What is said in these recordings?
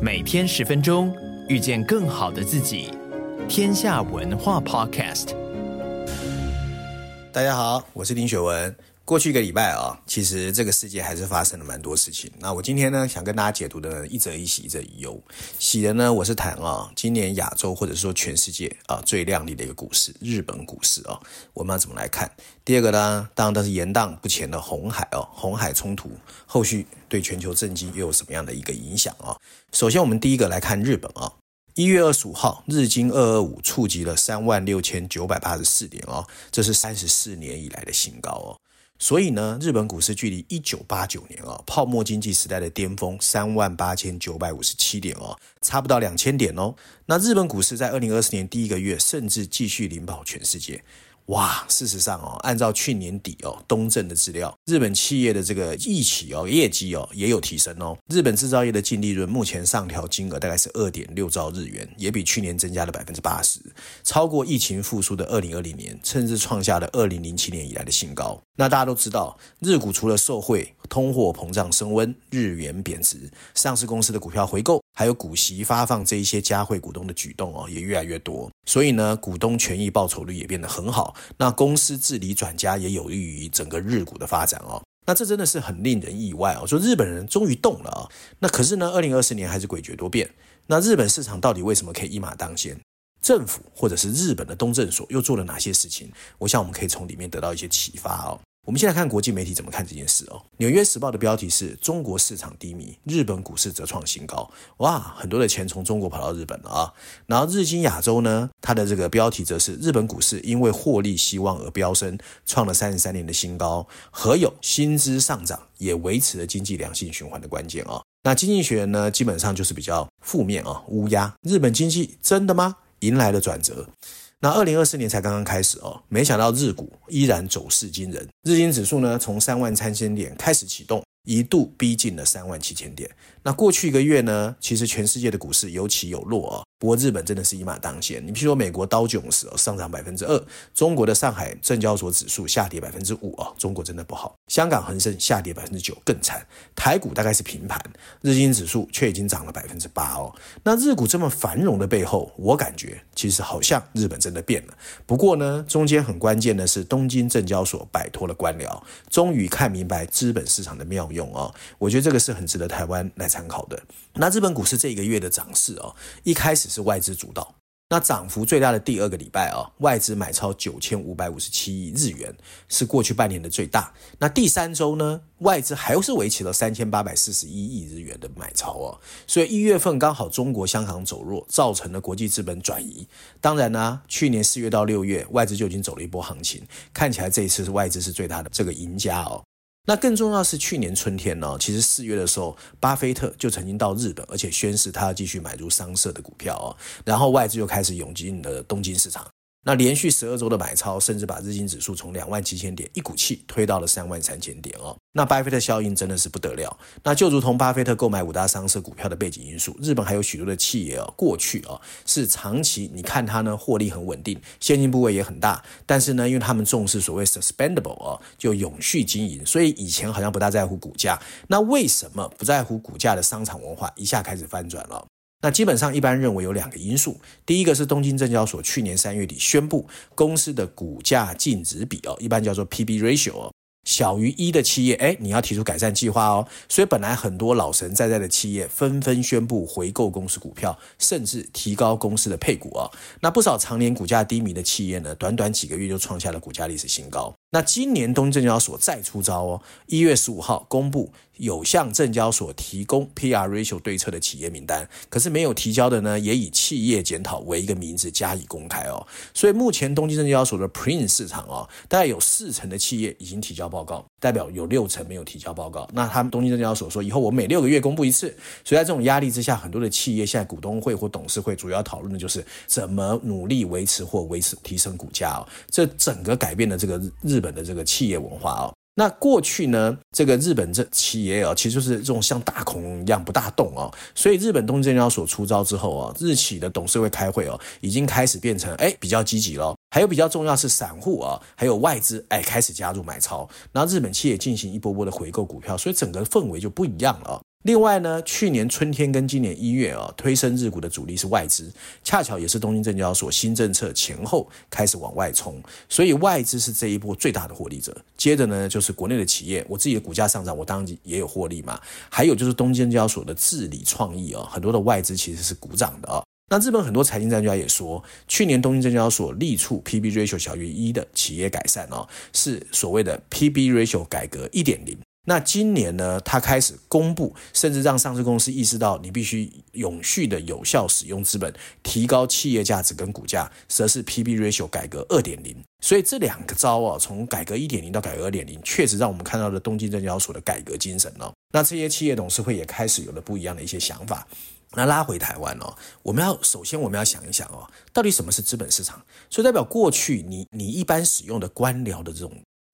每天十分钟，遇见更好的自己。天下文化 Podcast。大家好，我是林雪文。过去一个礼拜啊，其实这个世界还是发生了蛮多事情。那我今天呢，想跟大家解读的呢，一则一喜，一则一忧。喜的呢，我是谈啊，今年亚洲或者说全世界啊最亮丽的一个股市——日本股市啊，我们要怎么来看？第二个呢，当然都是延宕不前的红海哦，红海冲突后续对全球政经又有什么样的一个影响啊？首先，我们第一个来看日本啊。一月二十五号，日经二二五触及了三万六千九百八十四点哦，这是三十四年以来的新高哦。所以呢，日本股市距离一九八九年啊泡沫经济时代的巅峰三万八千九百五十七点哦，差不到两千点哦。那日本股市在二零二四年第一个月，甚至继续领跑全世界。哇，事实上哦，按照去年底哦东正的资料，日本企业的这个一起哦业绩哦也有提升哦。日本制造业的净利润目前上调金额大概是二点六兆日元，也比去年增加了百分之八十，超过疫情复苏的二零二零年，甚至创下了二零零七年以来的新高。那大家都知道，日股除了受惠通货膨胀升温、日元贬值、上市公司的股票回购，还有股息发放这一些嘉惠股东的举动哦，也越来越多。所以呢，股东权益报酬率也变得很好。那公司治理转佳也有利于整个日股的发展哦。那这真的是很令人意外哦，说日本人终于动了啊。那可是呢，二零二四年还是诡谲多变。那日本市场到底为什么可以一马当先？政府或者是日本的东证所又做了哪些事情？我想我们可以从里面得到一些启发哦。我们先来看国际媒体怎么看这件事哦。纽约时报的标题是中国市场低迷，日本股市则创新高。哇，很多的钱从中国跑到日本了啊。然后日经亚洲呢，它的这个标题则是日本股市因为获利希望而飙升，创了三十三年的新高。何有薪资上涨也维持了经济良性循环的关键啊。那经济学人呢，基本上就是比较负面啊，乌鸦。日本经济真的吗？迎来了转折。那二零二四年才刚刚开始哦，没想到日股依然走势惊人，日经指数呢从三万三千点开始启动，一度逼近了三万七千点。那过去一个月呢，其实全世界的股市有起有落哦。不过日本真的是一马当先，你譬如说美国道琼斯上涨百分之二，中国的上海证交所指数下跌百分之五啊，中国真的不好。香港恒生下跌百分之九，更惨。台股大概是平盘，日经指数却已经涨了百分之八哦。那日股这么繁荣的背后，我感觉其实好像日本真的变了。不过呢，中间很关键的是东京证交所摆脱了官僚，终于看明白资本市场的妙用哦。我觉得这个是很值得台湾来参考的。那日本股市这一个月的涨势哦，一开始。是外资主导，那涨幅最大的第二个礼拜啊，外资买超九千五百五十七亿日元，是过去半年的最大。那第三周呢，外资还是维持了三千八百四十一亿日元的买超哦。所以一月份刚好中国香港走弱，造成了国际资本转移。当然呢，去年四月到六月，外资就已经走了一波行情，看起来这一次是外资是最大的这个赢家哦。那更重要是去年春天呢，其实四月的时候，巴菲特就曾经到日本，而且宣示他要继续买入商社的股票哦，然后外资就开始涌进的东京市场。那连续十二周的买超，甚至把日经指数从两万七千点一股气推到了三万三千点哦。那巴菲特效应真的是不得了。那就如同巴菲特购买五大商社股票的背景因素，日本还有许多的企业哦，过去哦是长期，你看它呢获利很稳定，现金部位也很大，但是呢，因为他们重视所谓 suspendable 哦，就永续经营，所以以前好像不大在乎股价。那为什么不在乎股价的商场文化一下开始翻转了？那基本上一般认为有两个因素，第一个是东京证交所去年三月底宣布公司的股价净值比哦，一般叫做 P/B ratio 哦，小于一的企业，哎，你要提出改善计划哦。所以本来很多老神在在的企业纷纷宣布回购公司股票，甚至提高公司的配股哦。那不少常年股价低迷的企业呢，短短几个月就创下了股价历史新高。那今年东京证交所再出招哦，一月十五号公布有向证交所提供 PR ratio 对策的企业名单，可是没有提交的呢，也以企业检讨为一个名字加以公开哦。所以目前东京证交所的 Print 市场哦，大概有四成的企业已经提交报告，代表有六成没有提交报告。那他们东京证交所说，以后我每六个月公布一次。所以在这种压力之下，很多的企业现在股东会或董事会主要讨论的就是怎么努力维持或维持提升股价哦。这整个改变了这个日。本的这个企业文化哦，那过去呢，这个日本这企业啊，其实就是这种像大恐龙一样不大动哦，所以日本东京证交所出招之后啊，日企的董事会开会哦，已经开始变成哎比较积极了，还有比较重要是散户啊，还有外资哎开始加入买超，然后日本企业进行一波波的回购股票，所以整个氛围就不一样了。另外呢，去年春天跟今年一月啊，推升日股的主力是外资，恰巧也是东京证交所新政策前后开始往外冲，所以外资是这一波最大的获利者。接着呢，就是国内的企业，我自己的股价上涨，我当然也有获利嘛。还有就是东京证交所的治理创意啊，很多的外资其实是鼓掌的啊。那日本很多财经专家也说，去年东京证交所力促 PB ratio 小于一的企业改善哦，是所谓的 PB ratio 改革一点零。那今年呢，他开始公布，甚至让上市公司意识到，你必须永续的有效使用资本，提高企业价值跟股价，则是 PB ratio 改革二点零。所以这两个招啊，从改革一点零到改革二点零，确实让我们看到了东京证交所的改革精神哦。那这些企业董事会也开始有了不一样的一些想法。那拉回台湾哦，我们要首先我们要想一想哦，到底什么是资本市场？所以代表过去你你一般使用的官僚的这种。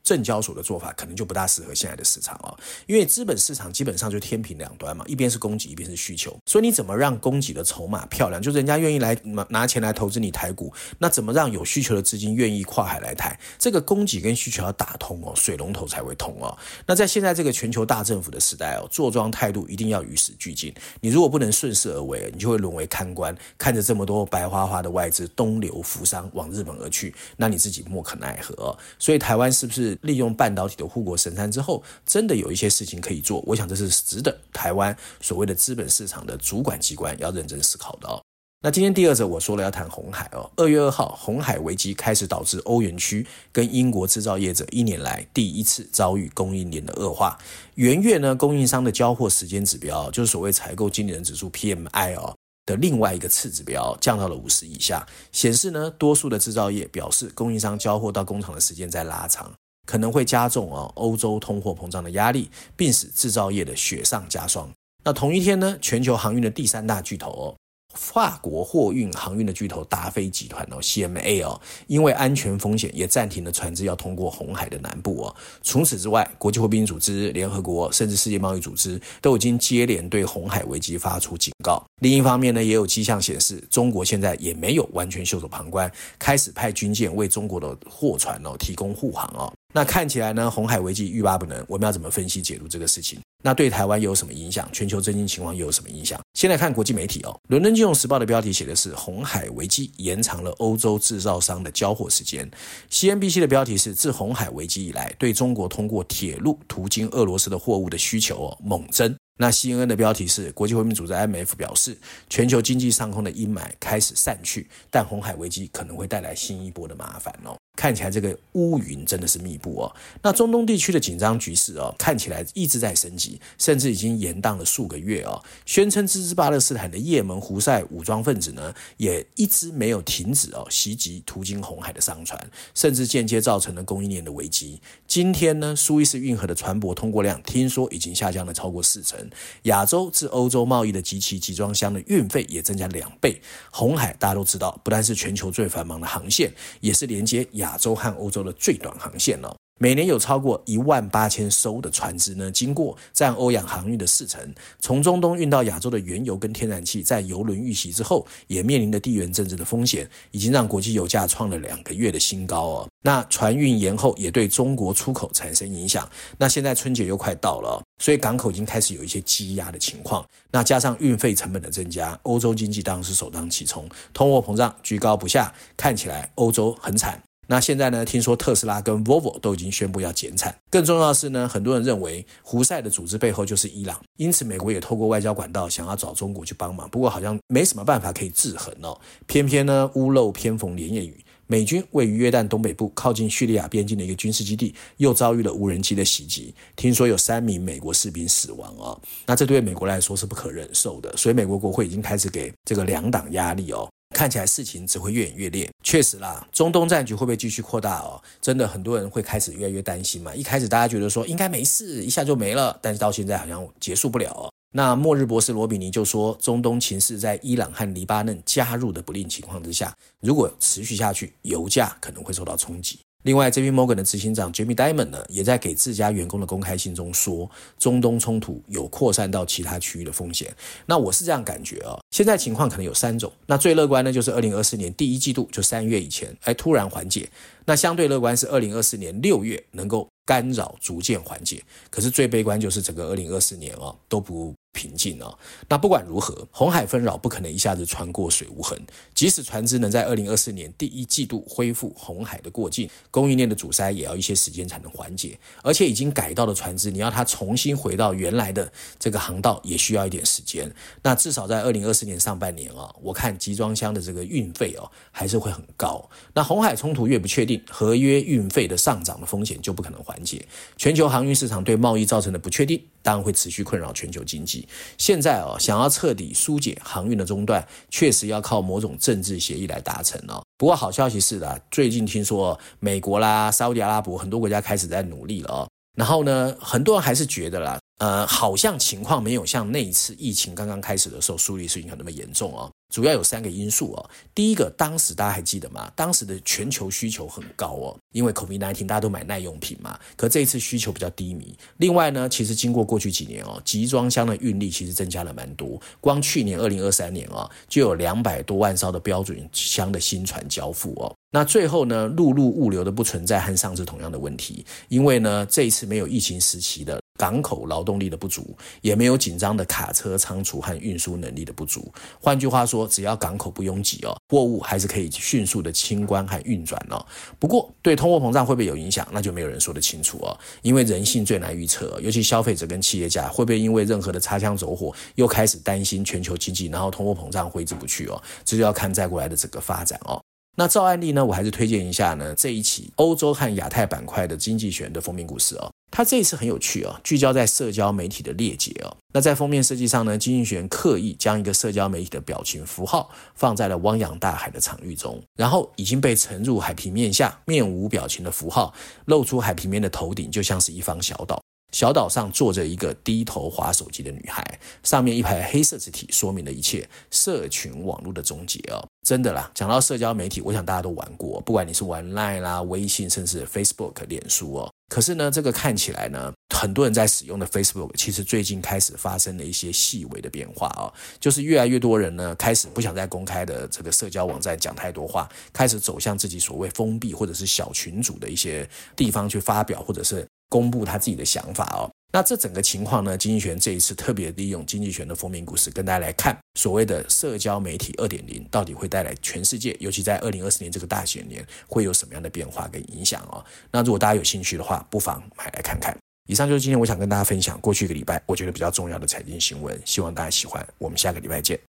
证交所的做法可能就不大适合现在的市场啊，因为资本市场基本上就天平两端嘛，一边是供给，一边是需求，所以你怎么让供给的筹码漂亮，就人家愿意来拿钱来投资你台股，那怎么让有需求的资金愿意跨海来台？这个供给跟需求要打通哦，水龙头才会通哦。那在现在这个全球大政府的时代哦，坐庄态度一定要与时俱进。你如果不能顺势而为，你就会沦为看官，看着这么多白花花的外资东流扶桑往日本而去，那你自己莫可奈何哦。所以台湾是不是？利用半导体的护国神山之后，真的有一些事情可以做。我想这是值得台湾所谓的资本市场的主管机关要认真思考的哦。那今天第二则我说了要谈红海哦。二月二号，红海危机开始导致欧元区跟英国制造业者一年来第一次遭遇供应链的恶化。元月呢，供应商的交货时间指标，就是所谓采购经理人指数 PMI 哦。的另外一个次指标降到了五十以下，显示呢，多数的制造业表示供应商交货到工厂的时间在拉长，可能会加重啊欧洲通货膨胀的压力，并使制造业的雪上加霜。那同一天呢，全球航运的第三大巨头哦。法国货运航运的巨头达飞集团哦，CMA 哦，因为安全风险也暂停了船只要通过红海的南部哦。除此之外，国际货币组织、联合国甚至世界贸易组织都已经接连对红海危机发出警告。另一方面呢，也有迹象显示，中国现在也没有完全袖手旁观，开始派军舰为中国的货船哦提供护航哦。那看起来呢，红海危机欲罢不能。我们要怎么分析解读这个事情？那对台湾又有什么影响？全球经济情况又有什么影响？先来看国际媒体哦，《伦敦金融时报》的标题写的是“红海危机延长了欧洲制造商的交货时间 ”，CNBC 的标题是“自红海危机以来，对中国通过铁路途经俄罗斯的货物的需求哦猛增”。那 CNN 的标题是“国际货币组织 M F 表示，全球经济上空的阴霾开始散去，但红海危机可能会带来新一波的麻烦哦。”看起来这个乌云真的是密布哦。那中东地区的紧张局势哦，看起来一直在升级，甚至已经延宕了数个月哦。宣称支持巴勒斯坦的也门胡塞武装分子呢，也一直没有停止哦袭击途经红海的商船，甚至间接造成了供应链的危机。今天呢，苏伊士运河的船舶通过量听说已经下降了超过四成，亚洲至欧洲贸易的及其集装箱的运费也增加两倍。红海大家都知道，不但是全球最繁忙的航线，也是连接亚。亚洲和欧洲的最短航线了，每年有超过一万八千艘的船只呢经过，占欧亚航运的四成。从中东运到亚洲的原油跟天然气，在油轮遇袭之后，也面临的地缘政治的风险，已经让国际油价创了两个月的新高哦。那船运延后也对中国出口产生影响。那现在春节又快到了，所以港口已经开始有一些积压的情况。那加上运费成本的增加，欧洲经济当然是首当其冲，通货膨胀居高不下，看起来欧洲很惨。那现在呢？听说特斯拉跟 Volvo 都已经宣布要减产。更重要的是呢，很多人认为胡塞的组织背后就是伊朗，因此美国也透过外交管道想要找中国去帮忙。不过好像没什么办法可以制衡哦。偏偏呢，屋漏偏逢连夜雨，美军位于约旦东北部靠近叙利亚边境的一个军事基地又遭遇了无人机的袭击，听说有三名美国士兵死亡哦。那这对美国来说是不可忍受的，所以美国国会已经开始给这个两党压力哦。看起来事情只会越演越烈。确实啦，中东战局会不会继续扩大哦？真的很多人会开始越来越担心嘛。一开始大家觉得说应该没事，一下就没了，但是到现在好像结束不了哦。那末日博士罗比尼就说，中东情势在伊朗和黎巴嫩加入的不利情况之下，如果持续下去，油价可能会受到冲击。另外，JP Morgan 的执行长 Jamie Dimon 呢，也在给自家员工的公开信中说，中东冲突有扩散到其他区域的风险。那我是这样感觉啊，现在情况可能有三种。那最乐观呢，就是二零二四年第一季度就三月以前，哎，突然缓解。那相对乐观是二零二四年六月能够干扰逐渐缓解。可是最悲观就是整个二零二四年啊，都不平静啊。那不管如何，红海纷扰不可能一下子穿过水无痕。即使船只能在二零二四年第一季度恢复红海的过境，供应链的阻塞也要一些时间才能缓解。而且已经改道的船只，你要它重新回到原来的这个航道，也需要一点时间。那至少在二零二四年上半年啊，我看集装箱的这个运费哦，还是会很高。那红海冲突越不确定，合约运费的上涨的风险就不可能缓解。全球航运市场对贸易造成的不确定，当然会持续困扰全球经济。现在哦，想要彻底疏解航运的中断，确实要靠某种政治协议来达成哦。不过好消息是的，最近听说美国啦、沙乌地阿拉伯很多国家开始在努力了哦。然后呢，很多人还是觉得啦，呃，好像情况没有像那一次疫情刚刚开始的时候，苏黎世银行那么严重哦。主要有三个因素哦。第一个，当时大家还记得吗？当时的全球需求很高哦，因为 COVID-19 大家都买耐用品嘛。可这一次需求比较低迷。另外呢，其实经过过去几年哦，集装箱的运力其实增加了蛮多。光去年二零二三年哦，就有两百多万艘的标准箱的新船交付哦。那最后呢，陆路物流的不存在和上次同样的问题，因为呢，这一次没有疫情时期的。港口劳动力的不足，也没有紧张的卡车仓储和运输能力的不足。换句话说，只要港口不拥挤哦，货物还是可以迅速的清关和运转哦。不过，对通货膨胀会不会有影响，那就没有人说得清楚哦。因为人性最难预测，尤其消费者跟企业家会不会因为任何的擦枪走火，又开始担心全球经济，然后通货膨胀挥之不去哦。这就要看再过来的整个发展哦。那照案例呢，我还是推荐一下呢这一期欧洲和亚太板块的经济学的封面故事哦。它这一次很有趣哦，聚焦在社交媒体的裂解哦。那在封面设计上呢，经济学刻意将一个社交媒体的表情符号放在了汪洋大海的场域中，然后已经被沉入海平面下面无表情的符号，露出海平面的头顶，就像是一方小岛。小岛上坐着一个低头划手机的女孩，上面一排黑色字体说明了一切：社群网络的终结哦。真的啦，讲到社交媒体，我想大家都玩过，不管你是玩 Line 啦、微信，甚至 Facebook、脸书哦。可是呢，这个看起来呢，很多人在使用的 Facebook，其实最近开始发生了一些细微的变化哦，就是越来越多人呢，开始不想在公开的这个社交网站讲太多话，开始走向自己所谓封闭或者是小群组的一些地方去发表，或者是。公布他自己的想法哦，那这整个情况呢，经济学这一次特别利用经济学的封面故事，跟大家来看所谓的社交媒体二点零到底会带来全世界，尤其在二零二四年这个大选年，会有什么样的变化跟影响哦。那如果大家有兴趣的话，不妨买来看看。以上就是今天我想跟大家分享过去一个礼拜我觉得比较重要的财经新闻，希望大家喜欢。我们下个礼拜见。